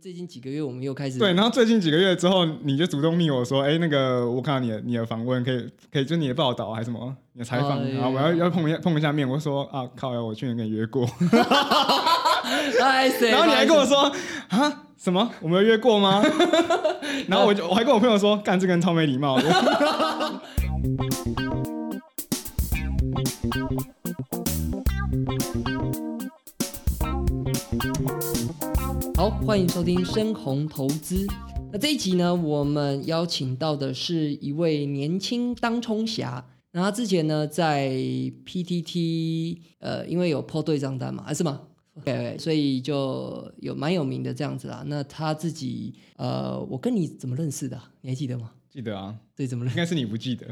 最近几个月我们又开始对，然后最近几个月之后，你就主动密我说，哎，那个我看到你的你的访问，可以可以，就你的报道还是什么，你的采访，然后我要要碰一下碰一下面，我说啊靠呀，我去年跟你约过，然后你还跟我说啊什么我们有约过吗？然后我就我还跟我朋友说，干这个人超没礼貌的。好，欢迎收听深红投资。那这一集呢，我们邀请到的是一位年轻当冲侠。那他之前呢，在 PTT 呃，因为有破对账单嘛，啊是吗？OK，所以就有蛮有名的这样子啦。那他自己呃，我跟你怎么认识的？你还记得吗？记得啊。对，怎么认应该是你不记得。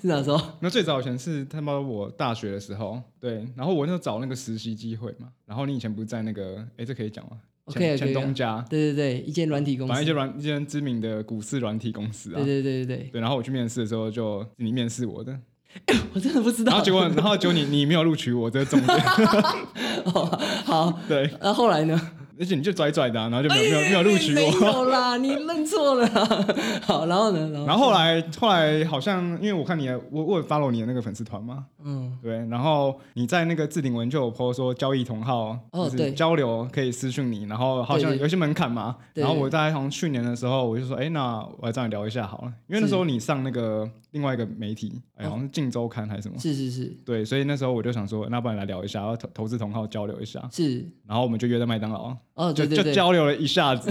是哪时候？那最早以前是他妈我大学的时候，对，然后我那时候找那个实习机会嘛，然后你以前不是在那个，哎，这可以讲吗？OK，前东家，对对对，一间软体公司，反正一间软一间知名的股市软体公司啊，对对对对对，对，然后我去面试的时候，就你面试我的，我真的不知道，然后结果，然后结果你你没有录取我，这个重点，好，对，那后来呢？而且你就拽拽的，然后就没有没有没有录取我。没有啦，你认错了。好，然后呢？然后后来后来好像，因为我看你我我 follow 你的那个粉丝团嘛，嗯，对。然后你在那个置顶文就有 po 说交易同号，就是，交流可以私讯你，然后好像有些门槛嘛。然后我在从去年的时候，我就说，哎，那我来找你聊一下好了，因为那时候你上那个另外一个媒体，好像是《镜周刊》还是什么？是是是。对，所以那时候我就想说，那不然来聊一下，要投投资同号交流一下。是。然后我们就约在麦当劳。哦，就就交流了一下子，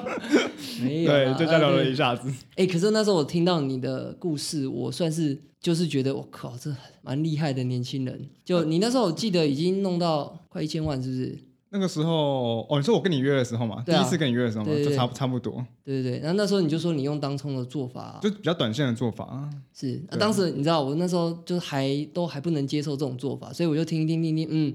没有，对，就交流了一下子。哎，可是那时候我听到你的故事，我算是就是觉得，我靠，这蛮厉害的年轻人。就你那时候，我记得已经弄到快一千万，是不是？那个时候，哦，你说我跟你约的时候嘛，第一次跟你约的时候嘛，就差差不多。对对对，然后那时候你就说你用当冲的做法，就比较短线的做法啊。是，当时你知道，我那时候就还都还不能接受这种做法，所以我就听听听听，嗯。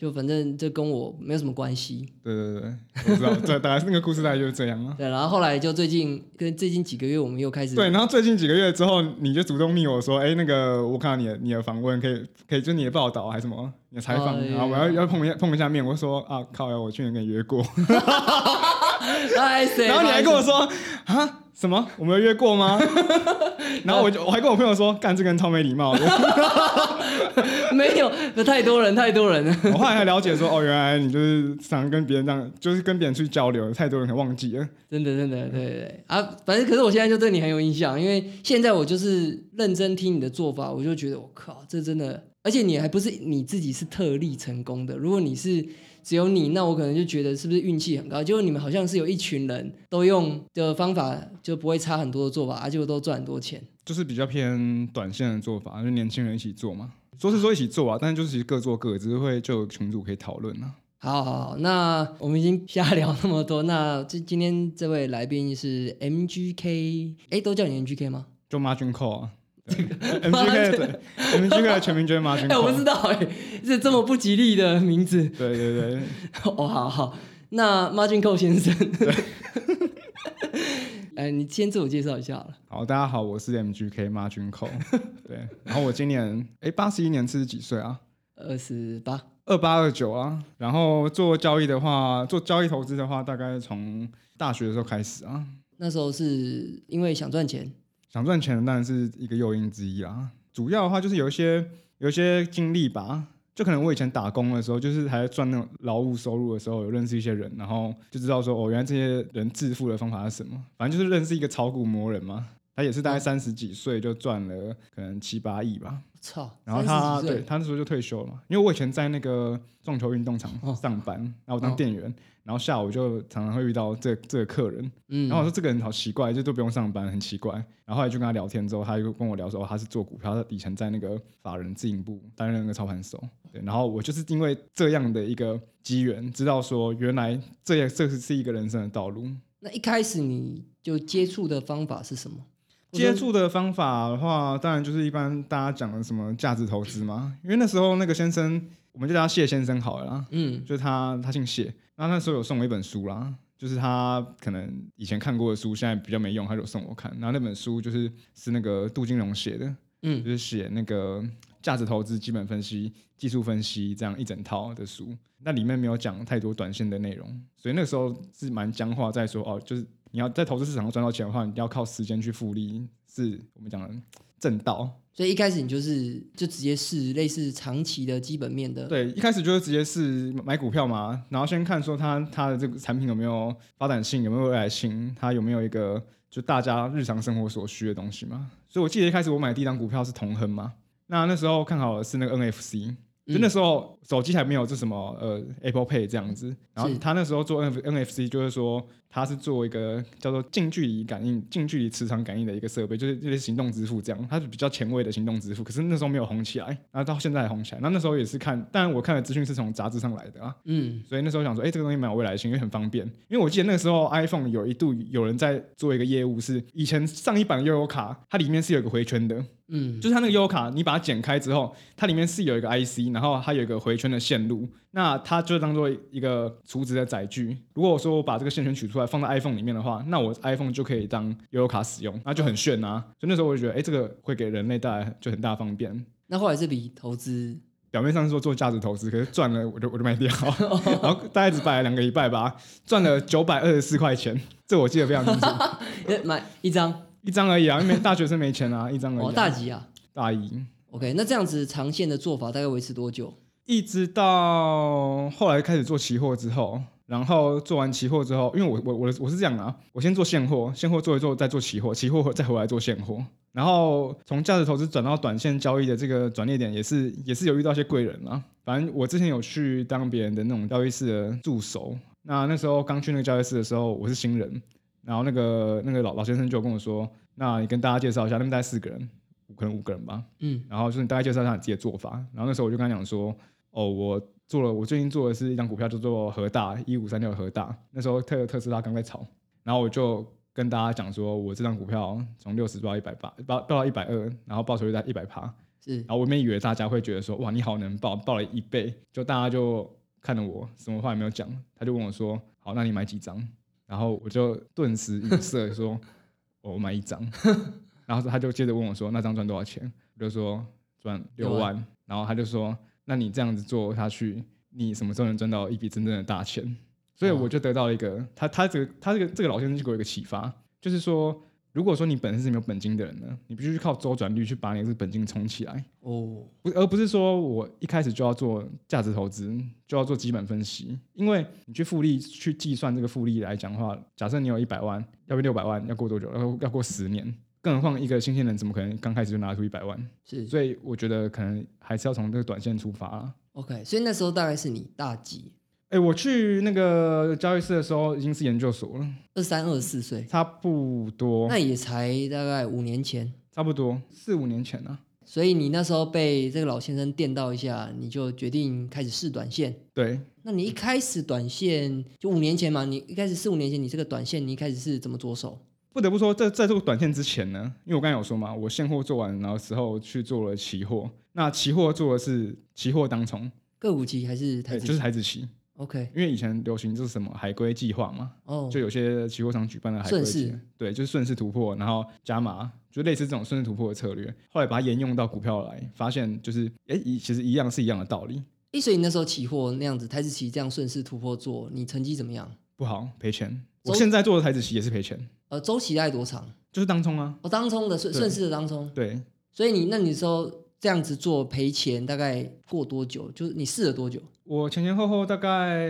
就反正这跟我没有什么关系。对对对，我知道，对，大概那个故事大概就是这样啊。对，然后后来就最近跟最近几个月，我们又开始。对，然后最近几个月之后，你就主动密我说，哎，那个我看到你的你的访问，可以可以就你的报道还是什么，你的采访，然后我要要碰一下碰一下面，我说啊靠呀，我去年跟你约过。然后你还跟我说啊什么？我们有约过吗？然后我就我还跟我朋友说，干这个人超没礼貌的。没有，那太多人，太多人了。我后来才了解说，哦，原来你就是常跟别人这样，就是跟别人出去交流，太多人可忘记了。真的，真的，对对对啊！反正可是我现在就对你很有印象，因为现在我就是认真听你的做法，我就觉得我靠，这真的，而且你还不是你自己是特例成功的。如果你是只有你，那我可能就觉得是不是运气很高？结果你们好像是有一群人都用的方法，就不会差很多的做法，而且都赚很多钱。就是比较偏短线的做法，就年轻人一起做嘛。说是说一起做啊，但是就是其实各做各，只是会就有群主可以讨论啊。好，好，那我们已经瞎聊那么多，那这今天这位来宾是 MGK，哎，都叫你 MGK 吗？就 Margin Call 啊，这个 MGK 对，MGK 的全名就是 Call。哎，我不知道哎，是这么不吉利的名字。对对对。哦，好好，那 Margin Call 先生。哎，你先自我介绍一下了。好，大家好，我是 MGK 马军寇。对，然后我今年哎八十一年是几岁啊？二十八，二八二九啊。然后做交易的话，做交易投资的话，大概从大学的时候开始啊。那时候是因为想赚钱，想赚钱当然是一个诱因之一啦。主要的话就是有一些有一些经历吧。就可能我以前打工的时候，就是还在赚那种劳务收入的时候，有认识一些人，然后就知道说，哦，原来这些人致富的方法是什么。反正就是认识一个炒股魔人嘛，他也是大概三十几岁就赚了可能七八亿吧。操！然后他对他那时候就退休了嘛，因为我以前在那个撞球运动场上班，然后我当店员，然后下午就常常会遇到这这个客人，嗯，然后我说这个人好奇怪，就都不用上班，很奇怪。然后后来就跟他聊天之后，他就跟我聊说他是做股票，他以前在那个法人自营部担任那个操盘手，对。然后我就是因为这样的一个机缘，知道说原来这也这是是一个人生的道路。那一开始你就接触的方法是什么？接触的方法的话，当然就是一般大家讲的什么价值投资嘛。因为那时候那个先生，我们就叫他谢先生好了啦。嗯，就是他，他姓谢。那那时候有送我一本书啦，就是他可能以前看过的书，现在比较没用，他就送我看。然后那本书就是是那个杜金龙写的，嗯，就是写那个价值投资、基本分析、技术分析这样一整套的书，那里面没有讲太多短线的内容，所以那个时候是蛮僵化，在说哦，就是你要在投资市场上赚到钱的话，你要靠时间去复利，是我们讲的正道。所以一开始你就是就直接试类似长期的基本面的，对，一开始就是直接是买股票嘛，然后先看说它它的这个产品有没有发展性，有没有未来性，它有没有一个就大家日常生活所需的东西嘛。所以我记得一开始我买第一张股票是同亨嘛，那那时候看好的是那个 NFC。就那时候手机还没有这什么呃 Apple Pay 这样子，然后他那时候做 N NFC 就是说他是做一个叫做近距离感应、近距离磁场感应的一个设备，就是这些行动支付这样，它是比较前卫的行动支付。可是那时候没有红起来，然后到现在红起来。那那时候也是看，当然我看的资讯是从杂志上来的啊，嗯，所以那时候想说，哎，这个东西蛮有未来性，因为很方便。因为我记得那个时候 iPhone 有一度有人在做一个业务，是以前上一版悠游卡，它里面是有个回圈的。嗯，就是它那个 U 卡，你把它剪开之后，它里面是有一个 IC，然后它有一个回圈的线路，那它就当做一个储值的载具。如果说我把这个线圈取出来放在 iPhone 里面的话，那我 iPhone 就可以当 U 卡使用，那就很炫啊！所以那时候我就觉得，哎，这个会给人类带来就很大方便。那后来这笔投资，表面上是说做价值投资，可是赚了我就我就卖掉，然后大概只摆了两个礼拜吧，赚了九百二十四块钱，这我记得非常清楚。买一张。一张而已啊，因为大学生没钱啊，一张而已。哦，大几啊？大一。OK，那这样子长线的做法大概维持多久？一直到后来开始做期货之后，然后做完期货之后，因为我我我我是这样啊，我先做现货，现货做一做，再做期货，期货再回来做现货。然后从价值投资转到短线交易的这个转捩点，也是也是有遇到一些贵人啊。反正我之前有去当别人的那种交易室的助手，那那时候刚去那个交易室的时候，我是新人。然后那个那个老老先生就跟我说：“那你跟大家介绍一下，那边大概四个人，可能五个人吧。嗯，然后就是你大概介绍一下你自己的做法。然后那时候我就跟他讲说：哦，我做了，我最近做的是一张股票，叫做和大一五三六和大。那时候特特斯拉刚在炒，然后我就跟大家讲说，我这张股票从六十到一百八，报报到一百二，然后报酬率在一百趴。是，然后我原以为大家会觉得说：哇，你好能报，报了一倍。就大家就看着我，什么话也没有讲。他就问我说：好，那你买几张？”然后我就顿时语塞，说：“我买一张。”然后他就接着问我说：“那张赚多少钱？”我就说：“赚六万。”然后他就说：“那你这样子做下去，你什么时候能赚到一笔真正的大钱？”所以我就得到了一个他他这个他这个这个老先生就给我一个启发，就是说。如果说你本身是没有本金的人呢，你必须靠周转率去把你这个本金充起来哦，不，而不是说我一开始就要做价值投资，就要做基本分析，因为你去复利去计算这个复利来讲的话，假设你有一百万，要不六百万，要过多久？要要过十年，更何况一个新鲜人怎么可能刚开始就拿出一百万？是，所以我觉得可能还是要从这个短线出发。OK，所以那时候大概是你大几？哎，我去那个交易室的时候已经是研究所了，二三二四岁，差不多。那也才大概五年前，差不多四五年前了。所以你那时候被这个老先生电到一下，你就决定开始试短线。对，那你一开始短线就五年前嘛，你一开始四五年前你这个短线，你一开始是怎么着手？不得不说，在在做短线之前呢，因为我刚才有说嘛，我现货做完，然后之后去做了期货。那期货做的是期货当冲，个股期还是台？就是台子期。OK，因为以前流行就是什么海归计划嘛，哦，就有些期货商举办的海龟期，对，就是顺势突破，然后加码，就类似这种顺势突破的策略。后来把它沿用到股票来，发现就是，哎，一其实一样是一样的道理。一所以你那时候期货那样子，台子期这样顺势突破做，你成绩怎么样？不好，赔钱。我现在做的台子期也是赔钱。呃，周期大概多长？就是当冲啊。哦，当冲的顺顺势的当冲。对。所以你那你说。这样子做赔钱大概过多久？就是你试了多久？我前前后后大概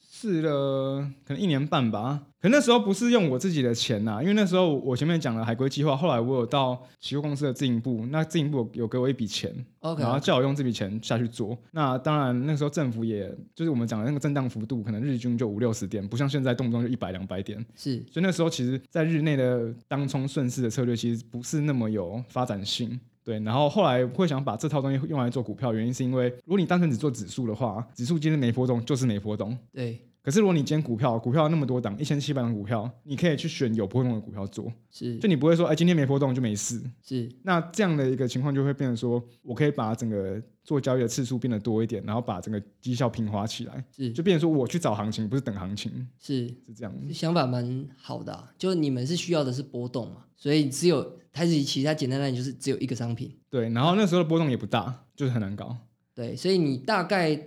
试了可能一年半吧。可那时候不是用我自己的钱呐，因为那时候我前面讲了海归计划，后来我有到期货公司的自营部，那自营部有给我一笔钱，OK，然后叫我用这笔钱下去做。那当然那时候政府也就是我们讲的那个震荡幅度，可能日均就五六十点，不像现在动不动就一百两百点。是，所以那时候其实在日内的当冲顺势的策略，其实不是那么有发展性。对，然后后来会想把这套东西用来做股票，原因是因为如果你单纯只做指数的话，指数今天没波动就是没波动。对。可是如果你今天股票，股票那么多档，一千七百档股票，你可以去选有波动的股票做。是。就你不会说，哎，今天没波动就没事。是。那这样的一个情况就会变成说，我可以把整个做交易的次数变得多一点，然后把整个绩效平滑起来，是就变成说我去找行情，不是等行情，是是这样。想法蛮好的，就你们是需要的是波动嘛，所以只有台子期它简单来讲就是只有一个商品。对，然后那时候的波动也不大，就是很难搞。对，所以你大概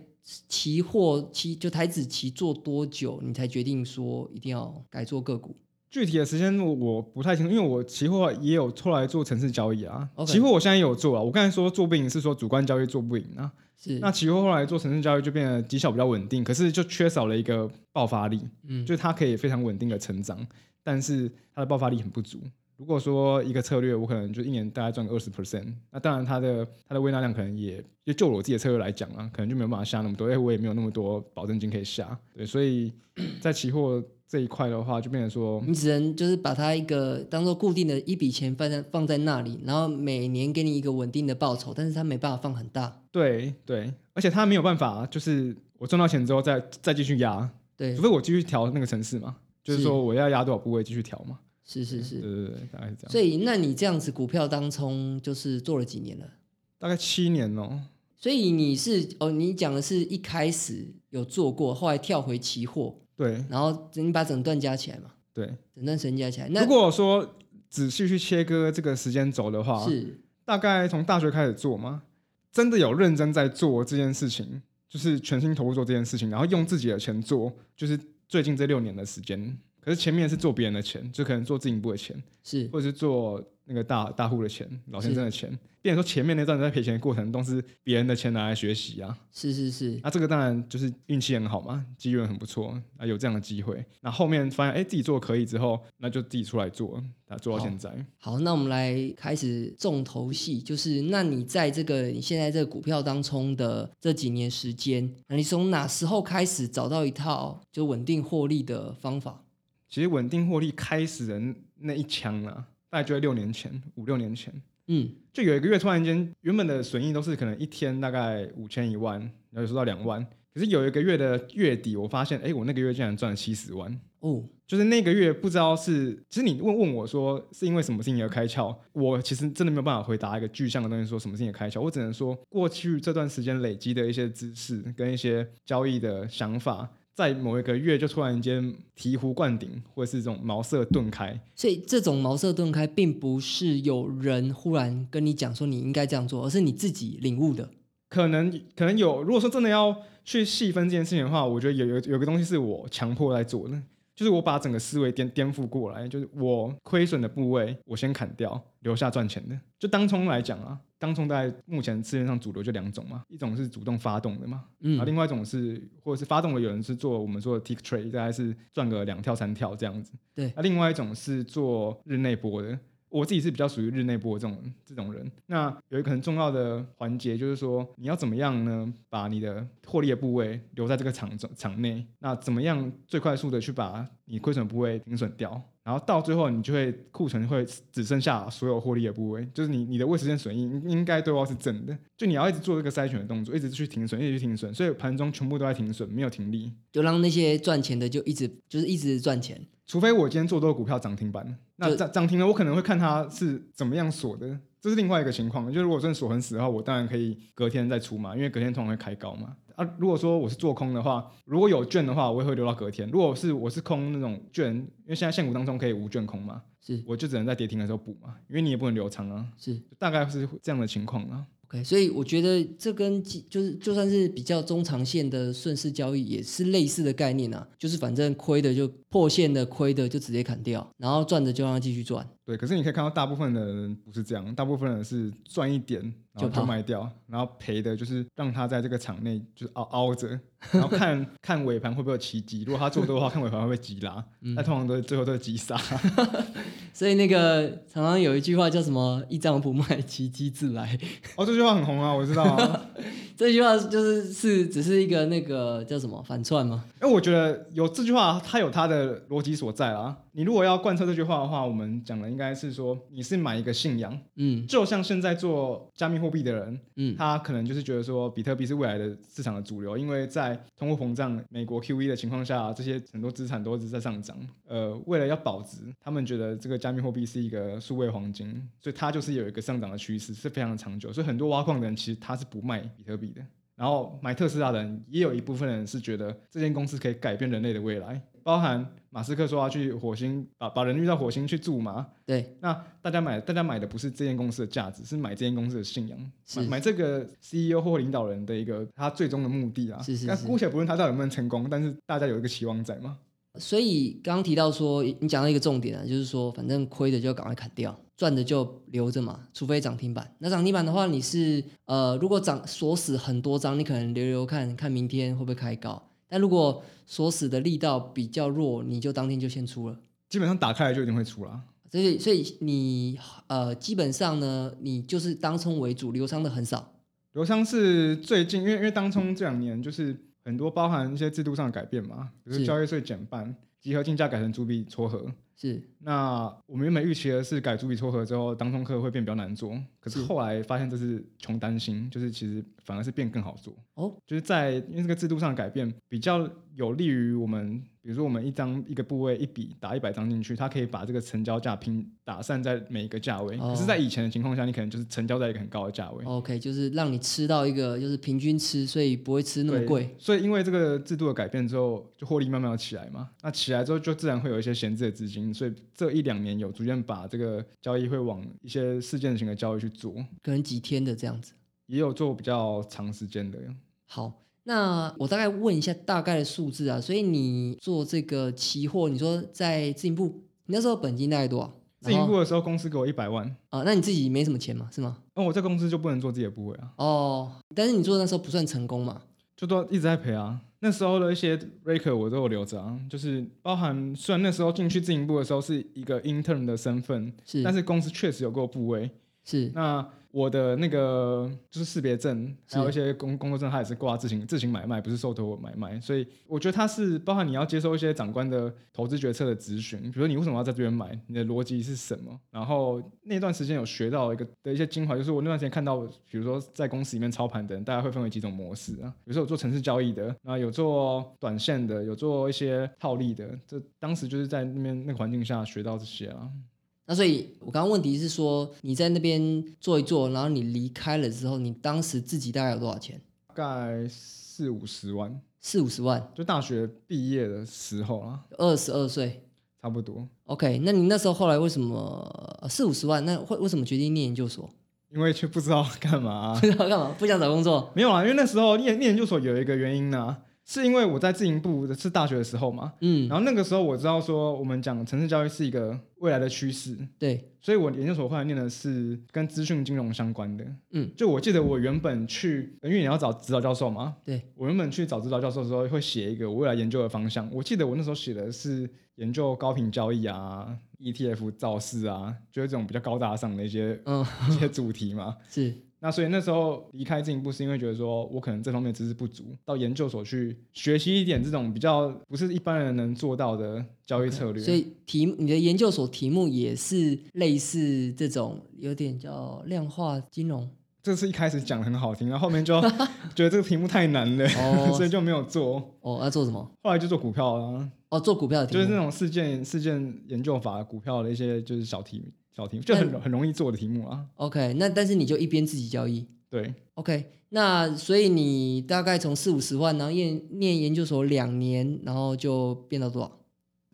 期货期就台子期做多久，你才决定说一定要改做个股？具体的时间我不太清楚，因为我期货也有后来做城市交易啊。期货我现在也有做啊。我刚才说做不赢是说主观交易做不赢啊。是那期货后来做城市交易就变得绩效比较稳定，可是就缺少了一个爆发力，嗯就它可以非常稳定的成长，但是它的爆发力很不足。如果说一个策略，我可能就一年大概赚个二十 percent，那当然它的它的微纳量可能也就就我自己的策略来讲啊，可能就没有办法下那么多，因为我也没有那么多保证金可以下。对，所以在期货这一块的话，就变成说，你只能就是把它一个当做固定的一笔钱放在放在那里，然后每年给你一个稳定的报酬，但是它没办法放很大。对对，而且它没有办法，就是我赚到钱之后再再继续压，对除，非我继续调那个城市嘛，就是是说我要压多少部位继续调嘛。是是是。对对对，大概是这样。所以，那你这样子股票当冲就是做了几年了？大概七年哦。所以你是哦，你讲的是一开始有做过，后来跳回期货，对。然后你把整段加起来嘛，对，整段时间加起来，那如果说仔细去切割这个时间轴的话，是大概从大学开始做嘛，真的有认真在做这件事情，就是全心投入做这件事情，然后用自己的钱做，就是最近这六年的时间。可是前面是做别人的钱，就可能做自营部的钱，是。或者是做那个大大户的钱、老先生的钱。变成说前面那段在赔钱的过程都是别人的钱拿来学习啊，是是是，那、这个当然就是运气很好嘛，机缘很不错啊，有这样的机会。那后面发现哎自己做可以之后，那就自己出来做，啊做到现在。好，那我们来开始重头戏，就是那你在这个你现在这个股票当中的这几年时间，那你从哪时候开始找到一套就稳定获利的方法？其实稳定获利开始的那一枪啊，大概就在六年前、五六年前，嗯，就有一个月突然间，原本的损益都是可能一天大概五千一万，然后有时候到两万，可是有一个月的月底，我发现，哎，我那个月竟然赚了七十万。哦，就是那个月不知道是，其实你问问我说是因为什么事情而开窍，我其实真的没有办法回答一个具象的东西，说什么事情而开窍，我只能说过去这段时间累积的一些知识跟一些交易的想法，在某一个月就突然间醍醐灌顶，或者是这种茅塞顿开。所以这种茅塞顿开，并不是有人忽然跟你讲说你应该这样做，而是你自己领悟的。可能可能有，如果说真的要去细分这件事情的话，我觉得有有有个东西是我强迫在做的，就是我把整个思维颠颠覆过来，就是我亏损的部位我先砍掉，留下赚钱的。就当冲来讲啊，当冲在目前市面上主流就两种嘛，一种是主动发动的嘛，嗯啊，另外一种是或者是发动的有人是做我们说的 tick trade，大概是赚个两跳三跳这样子。对那、另外一种是做日内波的。我自己是比较属于日内波这种这种人。那有一个很重要的环节，就是说你要怎么样呢？把你的获利的部位留在这个场场内。那怎么样最快速的去把你亏损部位停损掉？然后到最后，你就会库存会只剩下所有获利的部位，就是你你的未实现损益应应该都要是正的。就你要一直做这个筛选的动作，一直去停损，一直去停损，所以盘中全部都在停损，没有停利。就让那些赚钱的就一直就是一直赚钱。除非我今天做多股票涨停板，那涨涨停了，我可能会看它是怎么样锁的，这是另外一个情况。就是如果真的锁很死的话，我当然可以隔天再出嘛，因为隔天通常会开高嘛。啊，如果说我是做空的话，如果有券的话，我也会留到隔天。如果是我是空那种券，因为现在现股当中可以无券空嘛，是我就只能在跌停的时候补嘛，因为你也不能留仓啊，是大概是这样的情况啊。OK，所以我觉得这跟就是就算是比较中长线的顺势交易也是类似的概念啊，就是反正亏的就破线的亏的就直接砍掉，然后赚的就让它继续赚。对，可是你可以看到大部分的人不是这样，大部分人是赚一点然后就卖掉，然后赔的就是让他在这个场内就是凹凹着，然后看 看尾盘会不会有奇迹。如果他做多的话，看尾盘会不会急拉，那、通常都最后都是急杀。所以那个常常有一句话叫什么“一张不卖，奇迹自来 哦，这句话很红啊，我知道啊。这句话就是是只是一个那个叫什么反串吗？因为我觉得有这句话，它有它的逻辑所在啊。你如果要贯彻这句话的话，我们讲的应该是说，你是买一个信仰，嗯，就像现在做加密货币的人，嗯，他可能就是觉得说，比特币是未来的市场的主流，因为在通货膨胀、美国 QE 的情况下，这些很多资产都一直在上涨。呃，为了要保值，他们觉得这个加密货币是一个数位黄金，所以它就是有一个上涨的趋势，是非常的长久。所以很多挖矿的人其实他是不卖比特币的。然后买特斯拉的人也有一部分人是觉得这间公司可以改变人类的未来，包含马斯克说要去火星，把把人运到火星去住嘛。对，那大家买，大家买的不是这间公司的价值，是买这间公司的信仰，买买这个 CEO 或领导人的一个他最终的目的啊。是是是。那姑且不论他到底能不能成功，但是大家有一个期望在嘛。所以刚刚提到说，你讲到一个重点啊，就是说，反正亏的就要赶快砍掉，赚的就留着嘛，除非涨停板。那涨停板的话，你是呃，如果涨锁死很多张，你可能留留看看明天会不会开高。但如果锁死的力道比较弱，你就当天就先出了。基本上打开来就一定会出了。所以，所以你呃，基本上呢，你就是当冲为主，流仓的很少。流仓是最近，因为因为当冲这两年就是。很多包含一些制度上的改变嘛，比如交易税减半，集合竞价改成逐笔撮合。是。那我们原本预期的是改逐笔撮合之后，当中课会变比较难做，可是后来发现这是穷担心，就是其实反而是变更好做。哦。就是在因为这个制度上的改变，比较有利于我们。比如说，我们一张一个部位一笔打一百张进去，它可以把这个成交价拼打散在每一个价位。可是，在以前的情况下，你可能就是成交在一个很高的价位。OK，就是让你吃到一个就是平均吃，所以不会吃那么贵。所以，因为这个制度的改变之后，就获利慢慢要起来嘛。那起来之后，就自然会有一些闲置的资金。所以，这一两年有逐渐把这个交易会往一些事件型的交易去做，可能几天的这样子，也有做比较长时间的。好。那我大概问一下大概的数字啊，所以你做这个期货，你说在自营部，你那时候本金大概多少？自营部的时候，公司给我一百万啊，那你自己没什么钱嘛，是吗？那我在公司就不能做自己的部位啊。哦，但是你做那时候不算成功嘛？就都一直在赔啊。那时候的一些 breaker 我都有留着啊，就是包含虽然那时候进去自营部的时候是一个 intern 的身份，是，但是公司确实有过部位，是那。我的那个就是识别证，还有一些工工作证，它也是挂自行自行买卖，不是受托买卖，所以我觉得它是包含你要接受一些长官的投资决策的咨询，比如说你为什么要在这边买，你的逻辑是什么？然后那段时间有学到一个的一些精华，就是我那段时间看到，比如说在公司里面操盘的人，大家会分为几种模式啊，比如说有做城市交易的，然后有做短线的，有做一些套利的，这当时就是在那边那个环境下学到这些啊。那所以，我刚刚问题是说，你在那边做一做，然后你离开了之后，你当时自己大概有多少钱？大概四五十万。四五十万，就大学毕业的时候啊。二十二岁，差不多。OK，那你那时候后来为什么四五十万？那会为什么决定念研究所？因为却不知道干嘛。不知道干嘛？不想找工作？没有啊，因为那时候念念研究所有一个原因呢。是因为我在自营部是大学的时候嘛，嗯，然后那个时候我知道说我们讲城市教育是一个未来的趋势，对，所以我研究所后来念的是跟资讯金融相关的，嗯，就我记得我原本去，因为你要找指导教授嘛，对，我原本去找指导教授的时候会写一个我未来研究的方向，我记得我那时候写的是研究高频交易啊，ETF 造势啊，就是这种比较高大上的一些嗯。一些主题嘛，是。那所以那时候离开进一步，是因为觉得说我可能这方面知识不足，到研究所去学习一点这种比较不是一般人能做到的交易策略。所以题你的研究所题目也是类似这种，有点叫量化金融。这是一开始讲很好听，然后后面就 觉得这个题目太难了，所以就没有做。哦，要做什么？后来就做股票了。哦，做股票的题目，就是那种事件事件研究法股票的一些就是小题。小题就很很容易做的题目啊。OK，那但是你就一边自己交易。对。OK，那所以你大概从四五十万，然后念念研究所两年，然后就变到多少？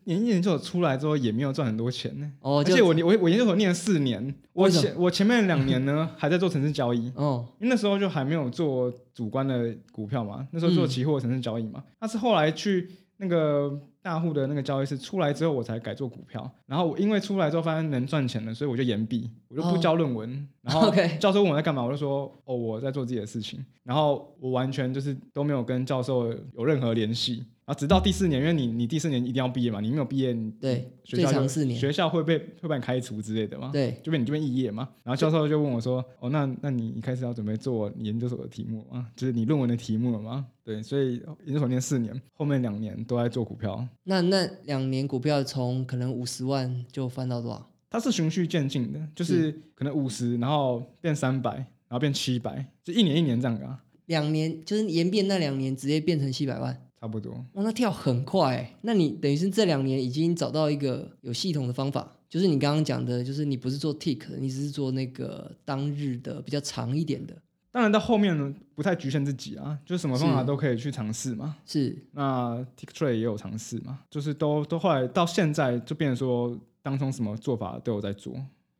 念研究所出来之后也没有赚很多钱呢。哦。而且我我我研究所念了四年，我前我前面两年呢 还在做城市交易。哦。因为那时候就还没有做主观的股票嘛，那时候做期货城市交易嘛。那是后来去那个。大户的那个交易室出来之后，我才改做股票。然后我因为出来之后发现能赚钱了，所以我就延毕，我就不交论文。然后 教授问我在干嘛，我就说哦我在做自己的事情。然后我完全就是都没有跟教授有任何联系。然后直到第四年，因为你你第四年一定要毕业嘛，你没有毕业，对，学校四年，学校会被会把你开除之类的嘛，对，就被你这边肄业嘛。然后教授就问我说，哦，那那你一开始要准备做研究所的题目啊，就是你论文的题目了吗？对，所以研究所念四年，后面两年都在做股票。那那两年股票从可能五十万就翻到多少？它是循序渐进的，就是可能五十，然后变三百，然后变七百，就一年一年这样啊。两年就是延变那两年直接变成七百万。差不多，哇，那跳很快。那你等于是这两年已经找到一个有系统的方法，就是你刚刚讲的，就是你不是做 tick，你只是做那个当日的比较长一点的。当然到后面呢，不太局限自己啊，就是什么方法都可以去尝试嘛。是，那 tick trade 也有尝试嘛，就是都都后来到现在就变成说，当中什么做法都有在做。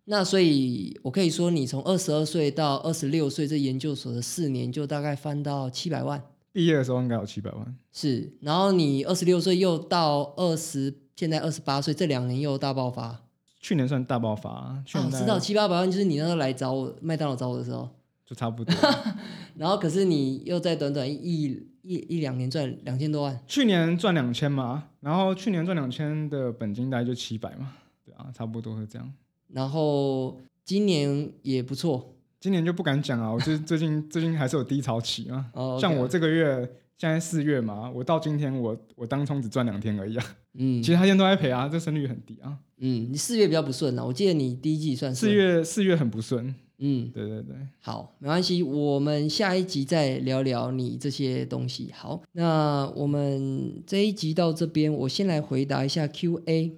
那所以，我可以说，你从二十二岁到二十六岁这研究所的四年，就大概翻到七百万。毕业的时候应该有七百万，是。然后你二十六岁又到二十，现在二十八岁，这两年又大爆发。去年算大爆发，去年知道七八百万就是你那时候来找我麦当劳找我的时候，就差不多。然后可是你又在短短一一一两年赚两千多万。去年赚两千嘛，然后去年赚两千的本金大概就七百嘛，对啊，差不多是这样。然后今年也不错。今年就不敢讲啊，我就是最近最近还是有低潮期啊。哦。像我这个月现在四月嘛，我到今天我我当冲只赚两天而已啊。嗯。其他天都在赔啊，这胜率很低啊。嗯，你四月比较不顺啊，我记得你第一季算四月四月很不顺。嗯，对对对。好，没关系，我们下一集再聊聊你这些东西。好，那我们这一集到这边，我先来回答一下 Q&A。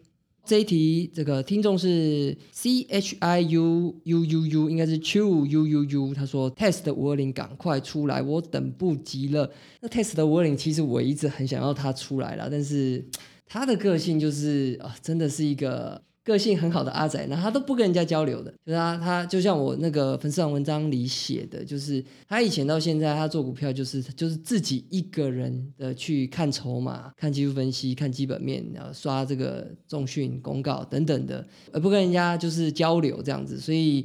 这一题，这个听众是 C H I U U U U，应该是 Chu U U U。他说：“Test 五二零赶快出来，我等不及了。”那 Test 的五二零，其实我一直很想要它出来了，但是它的个性就是啊，真的是一个。个性很好的阿仔，那他都不跟人家交流的，就是他，他就像我那个粉丝团文章里写的，就是他以前到现在，他做股票就是就是自己一个人的去看筹码、看技术分析、看基本面，然后刷这个重讯公告等等的，而不跟人家就是交流这样子。所以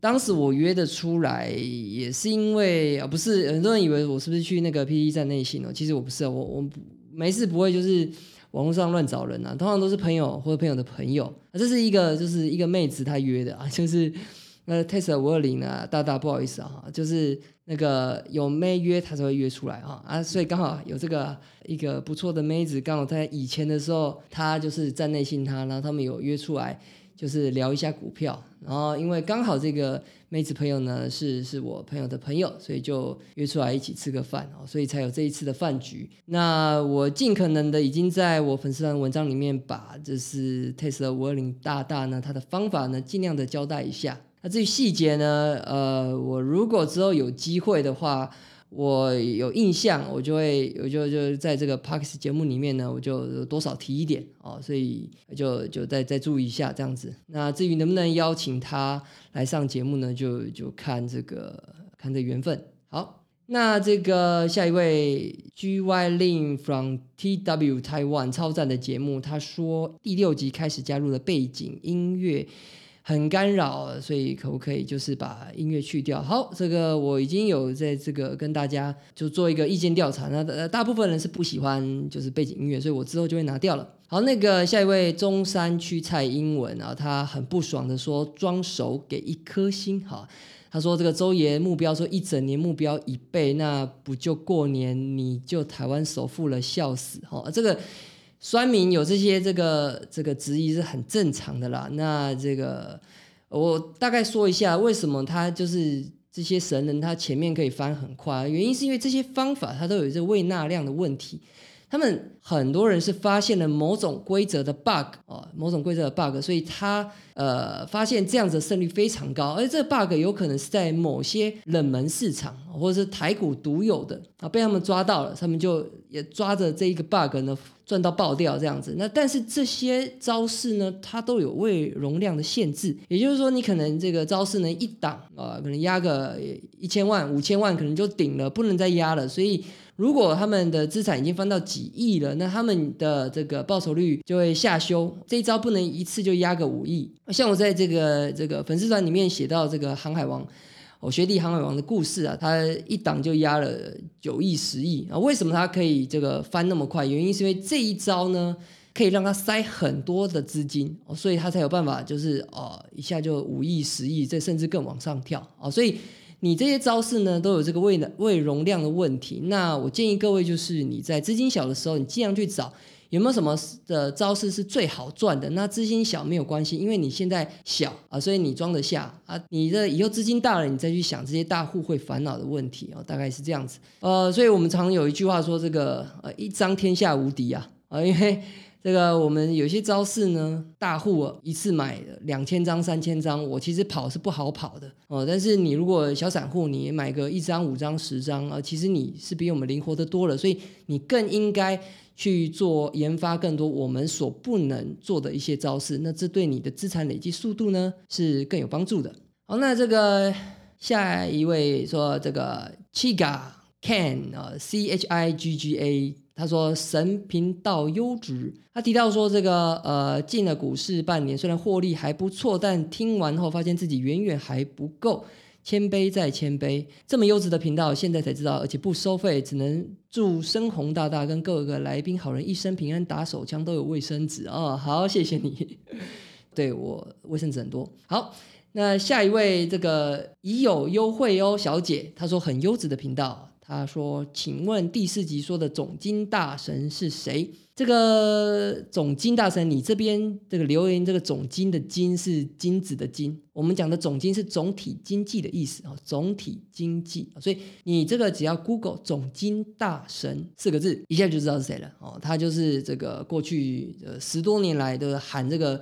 当时我约的出来，也是因为啊，不是很多人以为我是不是去那个 PPT 站内信哦，其实我不是，我我没事不会就是。网络上乱找人啊，通常都是朋友或者朋友的朋友啊。这是一个，就是一个妹子她约的啊，就是那 Tesla 五二零啊，大大不好意思啊，就是那个有妹约她才会约出来啊啊，所以刚好有这个一个不错的妹子，刚好在以前的时候，她就是站内信她，然后他们有约出来。就是聊一下股票，然后因为刚好这个妹子朋友呢是是我朋友的朋友，所以就约出来一起吃个饭哦，所以才有这一次的饭局。那我尽可能的已经在我粉丝团文章里面把这是 Tesla 五二零大大呢他的方法呢尽量的交代一下。那至于细节呢，呃，我如果之后有机会的话。我有印象，我就会，我就就在这个 Parks 节目里面呢，我就多少提一点哦，所以就就再再注意一下这样子。那至于能不能邀请他来上节目呢，就就看这个看这缘分。好，那这个下一位 G Y Lin from T W Taiwan 超赞的节目，他说第六集开始加入了背景音乐。很干扰，所以可不可以就是把音乐去掉？好，这个我已经有在这个跟大家就做一个意见调查，那大部分人是不喜欢就是背景音乐，所以我之后就会拿掉了。好，那个下一位中山区蔡英文啊，他很不爽的说装熟给一颗星哈，他说这个周爷目标说一整年目标一倍，那不就过年你就台湾首富了，笑死哈，这个。酸民有这些这个这个质疑是很正常的啦。那这个我大概说一下，为什么他就是这些神人他前面可以翻很快？原因是因为这些方法它都有一个胃纳量的问题。他们很多人是发现了某种规则的 bug 哦，某种规则的 bug，所以他呃发现这样子的胜率非常高，而这个 bug 有可能是在某些冷门市场或者是台股独有的啊，被他们抓到了，他们就也抓着这一个 bug 呢。赚到爆掉这样子，那但是这些招式呢，它都有未容量的限制，也就是说，你可能这个招式呢一档啊，可能压个一千万、五千万，可能就顶了，不能再压了。所以，如果他们的资产已经翻到几亿了，那他们的这个报酬率就会下修。这一招不能一次就压个五亿。像我在这个这个粉丝团里面写到这个航海王，我学弟航海王的故事啊，他一档就压了九亿、十亿啊。为什么他可以这个翻那么快？原因是因为这一招呢，可以让他塞很多的资金哦，所以他才有办法就是哦一下就五亿、十亿，这甚至更往上跳哦，所以。你这些招式呢，都有这个胃胃容量的问题。那我建议各位，就是你在资金小的时候，你尽量去找有没有什么的招式是最好赚的。那资金小没有关系，因为你现在小啊，所以你装得下啊。你的以后资金大了，你再去想这些大户会烦恼的问题哦，大概是这样子。呃，所以我们常有一句话说，这个呃一张天下无敌啊啊，因为。这个我们有些招式呢，大户一次买两千张、三千张，我其实跑是不好跑的哦。但是你如果小散户，你买个一张、五张、十张啊，其实你是比我们灵活的多了，所以你更应该去做研发更多我们所不能做的一些招式。那这对你的资产累积速度呢是更有帮助的。好，那这个下一位说这个 Chiga Can 啊，C H I G G A。他说神频道优质，他提到说这个呃进了股市半年，虽然获利还不错，但听完后发现自己远远还不够，谦卑再谦卑。这么优质的频道，现在才知道，而且不收费，只能祝深红大大跟各个来宾好人一生平安，打手枪都有卫生纸哦。好，谢谢你，对我卫生纸很多。好，那下一位这个已有优惠哦，小姐，她说很优质的频道。他说：“请问第四集说的总金大神是谁？这个总金大神，你这边这个留言，这个总金的金是金子的金。我们讲的总金是总体经济的意思啊，总体经济。所以你这个只要 Google 总金大神四个字，一下就知道是谁了哦。他就是这个过去呃十多年来的喊这个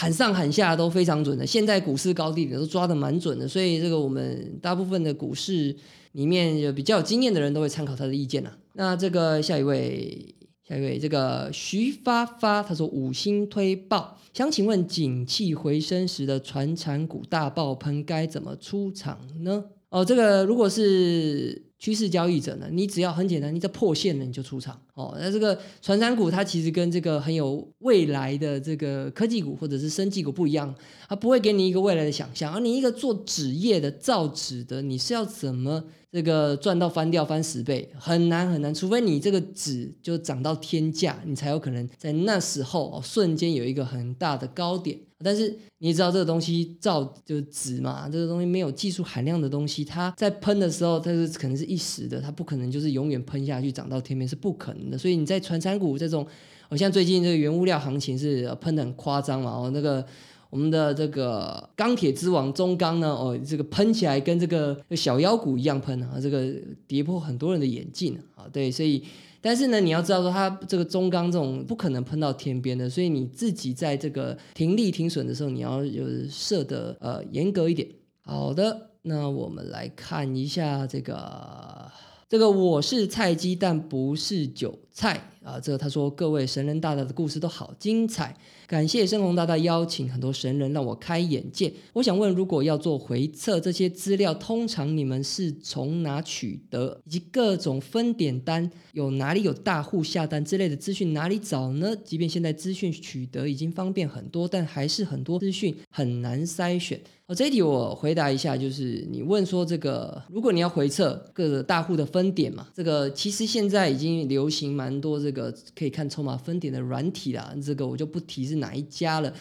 喊上喊下都非常准的，现在股市高低点都抓的蛮准的。所以这个我们大部分的股市。”里面有比较有经验的人都会参考他的意见呐。那这个下一位，下一位，这个徐发发，他说五星推爆，想请问景气回升时的传产股大爆喷该怎么出场呢？哦，这个如果是。趋势交易者呢？你只要很简单，你在破线了你就出场哦。那这个传产股它其实跟这个很有未来的这个科技股或者是生技股不一样，它不会给你一个未来的想象。而你一个做纸业的造纸的，你是要怎么这个赚到翻掉翻十倍？很难很难，除非你这个纸就涨到天价，你才有可能在那时候哦瞬间有一个很大的高点。但是你也知道这个东西造就是纸嘛，这个东西没有技术含量的东西，它在喷的时候，它是可能是一时的，它不可能就是永远喷下去涨到天边是不可能的。所以你在传产股这种，好像最近这个原物料行情是喷的很夸张嘛，哦，那个我们的这个钢铁之王中钢呢，哦，这个喷起来跟这个小妖股一样喷啊，这个跌破很多人的眼镜啊，对，所以。但是呢，你要知道说，它这个中钢这种不可能喷到天边的，所以你自己在这个停利停损的时候，你要有设的呃严格一点。好的，那我们来看一下这个这个我是菜鸡，但不是韭菜啊。这他说各位神人大大的故事都好精彩。感谢深红大大邀请很多神人让我开眼界。我想问，如果要做回测，这些资料通常你们是从哪取得？以及各种分点单有哪里有大户下单之类的资讯哪里找呢？即便现在资讯取得已经方便很多，但还是很多资讯很难筛选。哦，这一题我回答一下，就是你问说这个，如果你要回测各个大户的分点嘛，这个其实现在已经流行蛮多这个可以看筹码分点的软体啦，这个我就不提是。哪一家了？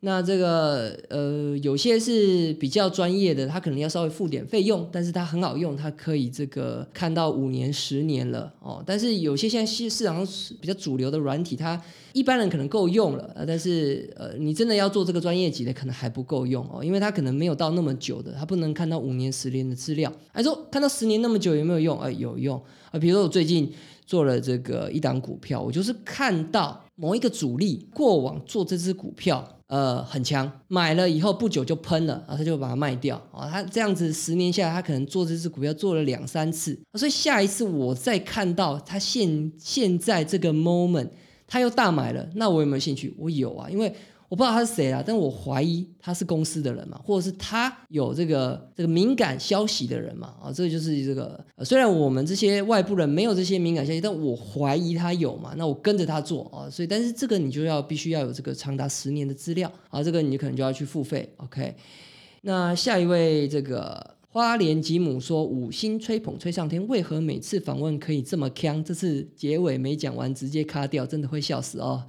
那这个呃，有些是比较专业的，他可能要稍微付点费用，但是它很好用，它可以这个看到五年、十年了哦。但是有些现在市市场上比较主流的软体，它一般人可能够用了，但是呃，你真的要做这个专业级的，可能还不够用哦，因为它可能没有到那么久的，它不能看到五年、十年的资料。还说看到十年那么久有没有用？哎，有用啊。比如说我最近做了这个一档股票，我就是看到。某一个主力过往做这只股票，呃，很强，买了以后不久就喷了，然后他就把它卖掉啊。他这样子十年下来，他可能做这只股票做了两三次，所以下一次我再看到他现现在这个 moment，他又大买了，那我有没有兴趣？我有啊，因为。我不知道他是谁啊，但我怀疑他是公司的人嘛，或者是他有这个这个敏感消息的人嘛，啊，这个就是这个，虽然我们这些外部人没有这些敏感消息，但我怀疑他有嘛，那我跟着他做啊，所以但是这个你就要必须要有这个长达十年的资料啊，这个你可能就要去付费，OK。那下一位这个花莲吉姆说五星吹捧吹上天，为何每次访问可以这么强？这次结尾没讲完直接卡掉，真的会笑死哦。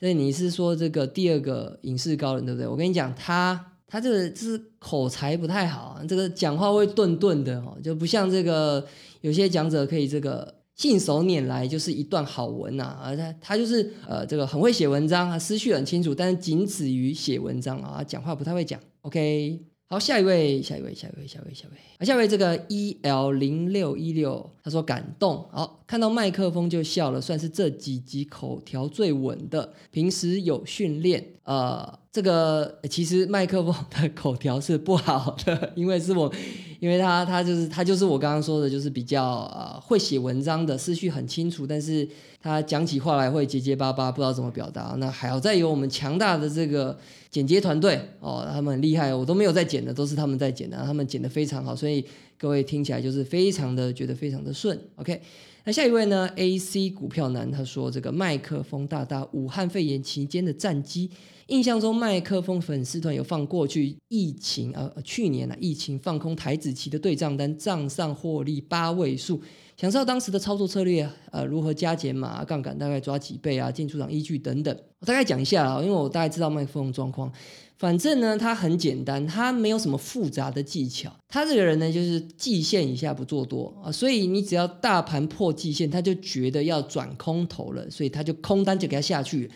所以你是说这个第二个影视高人对不对？我跟你讲，他他这个就是口才不太好，这个讲话会顿顿的哦，就不像这个有些讲者可以这个信手拈来就是一段好文呐，而他他就是呃这个很会写文章啊，思绪很清楚，但是仅止于写文章啊，讲话不太会讲。OK。好，下一位，下一位，下一位，下一位，下一位。啊，下一位这个 E L 零六一六，他说感动。好，看到麦克风就笑了，算是这几集口条最稳的。平时有训练，呃，这个其实麦克风的口条是不好的，因为是我，因为他他就是他就是我刚刚说的，就是比较呃会写文章的，思绪很清楚，但是他讲起话来会结结巴巴，不知道怎么表达。那还要再有我们强大的这个。剪接团队哦，他们很厉害，我都没有在剪的，都是他们在剪的，他们剪的非常好，所以各位听起来就是非常的觉得非常的顺。OK，那下一位呢？AC 股票男他说这个麦克风大大，武汉肺炎期间的战机，印象中麦克风粉丝团有放过去疫情呃去年啊疫情放空台子期的对账单，账上获利八位数。想知道当时的操作策略，呃，如何加减码、杠杆大概抓几倍啊？进出场依据等等，我大概讲一下啊，因为我大概知道麦克风状况。反正呢，他很简单，他没有什么复杂的技巧。他这个人呢，就是季线以下不做多啊，所以你只要大盘破季线，他就觉得要转空头了，所以他就空单就给他下去，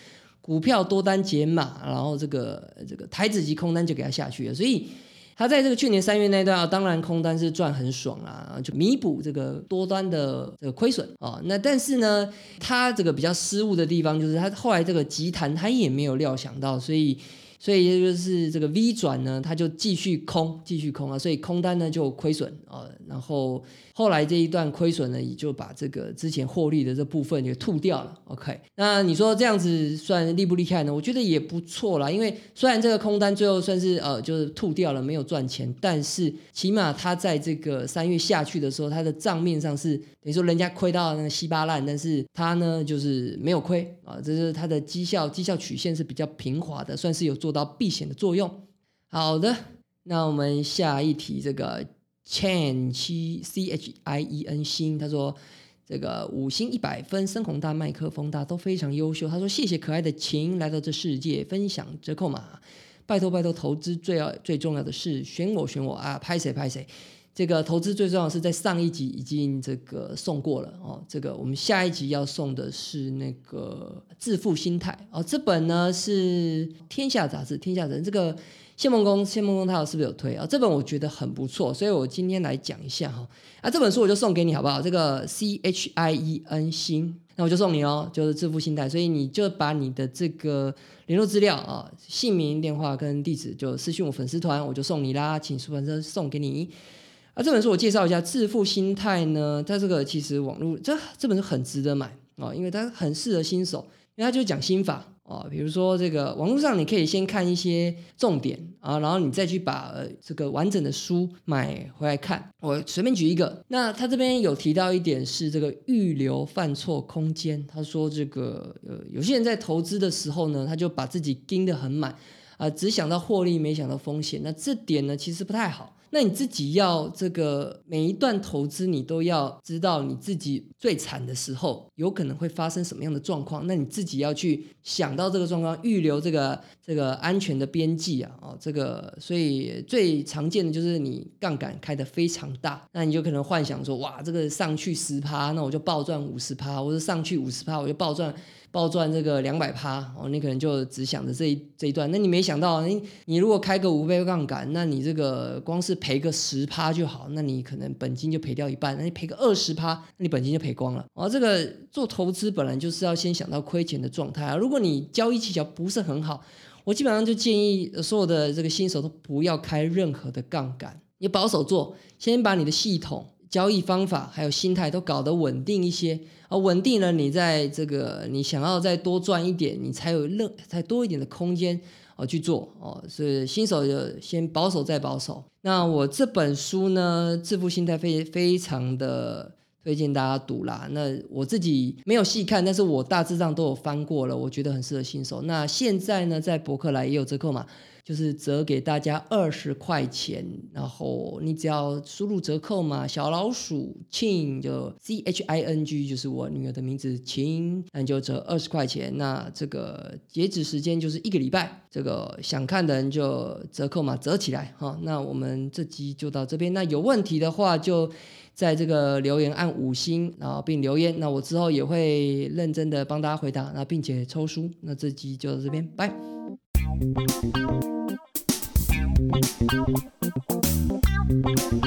股票多单解码，然后这个这个台子级空单就给他下去了，所以。他在这个去年三月那段啊，当然空单是赚很爽啊，就弥补这个多端的这个亏损啊。那但是呢，他这个比较失误的地方就是他后来这个急弹他也没有料想到，所以。所以也就是这个 V 转呢，它就继续空，继续空啊，所以空单呢就亏损啊，然后后来这一段亏损呢，也就把这个之前获利的这部分给吐掉了。OK，那你说这样子算厉不厉害呢？我觉得也不错啦，因为虽然这个空单最后算是呃就是吐掉了，没有赚钱，但是起码它在这个三月下去的时候，它的账面上是等于说人家亏到那个稀巴烂，但是它呢就是没有亏啊，这是它的绩效绩效曲线是比较平滑的，算是有做。到避险的作用。好的，那我们下一题，这个 Chen 七 C H I E N 星，他说这个五星一百分，深红大麦克风大都非常优秀。他说谢谢可爱的琴来到这世界分享折扣码，拜托拜托，投资最要最重要的是选我选我啊，拍谁拍谁。这个投资最重要是在上一集已经这个送过了哦，这个我们下一集要送的是那个致富心态哦，这本呢是天下杂志，天下人这个谢梦工，谢梦工他是不是有推啊？这本我觉得很不错，所以我今天来讲一下哈。啊，这本书我就送给你好不好？这个 C H I E N 心，那我就送你哦，就是致富心态，所以你就把你的这个联络资料啊，姓名、电话跟地址就私信我粉丝团，我就送你啦，请出版社送给你。啊，这本书我介绍一下，《致富心态》呢，它这个其实网络这这本书很值得买啊，因为它很适合新手，因为它就讲心法啊。比如说这个网络上你可以先看一些重点啊，然后你再去把这个完整的书买回来看。我随便举一个，那他这边有提到一点是这个预留犯错空间。他说这个呃，有些人在投资的时候呢，他就把自己盯得很满啊，只想到获利，没想到风险。那这点呢，其实不太好。那你自己要这个每一段投资，你都要知道你自己最惨的时候有可能会发生什么样的状况。那你自己要去想到这个状况，预留这个这个安全的边际啊，哦，这个所以最常见的就是你杠杆开的非常大，那你就可能幻想说，哇，这个上去十趴，那我就暴赚五十趴，或者上去五十趴，我就暴赚。暴赚这个两百趴哦，你可能就只想着这一这一段，那你没想到，你你如果开个五倍杠杆，那你这个光是赔个十趴就好，那你可能本金就赔掉一半，那你赔个二十趴，那你本金就赔光了。哦，这个做投资本来就是要先想到亏钱的状态啊。如果你交易技巧不是很好，我基本上就建议所有的这个新手都不要开任何的杠杆，你保守做，先把你的系统。交易方法还有心态都搞得稳定一些，而稳定了，你在这个你想要再多赚一点，你才有任才多一点的空间哦去做哦。所以新手就先保守再保守。那我这本书呢，致富心态非非常的推荐大家读啦。那我自己没有细看，但是我大致上都有翻过了，我觉得很适合新手。那现在呢，在博客来也有折扣嘛。就是折给大家二十块钱，然后你只要输入折扣嘛，小老鼠庆就 C H I N G 就是我女儿的名字庆，那你就折二十块钱。那这个截止时间就是一个礼拜，这个想看的人就折扣嘛，折起来哈。那我们这集就到这边，那有问题的话就在这个留言按五星，然后并留言，那我之后也会认真的帮大家回答，那并且抽书。那这集就到这边，拜。Thank you.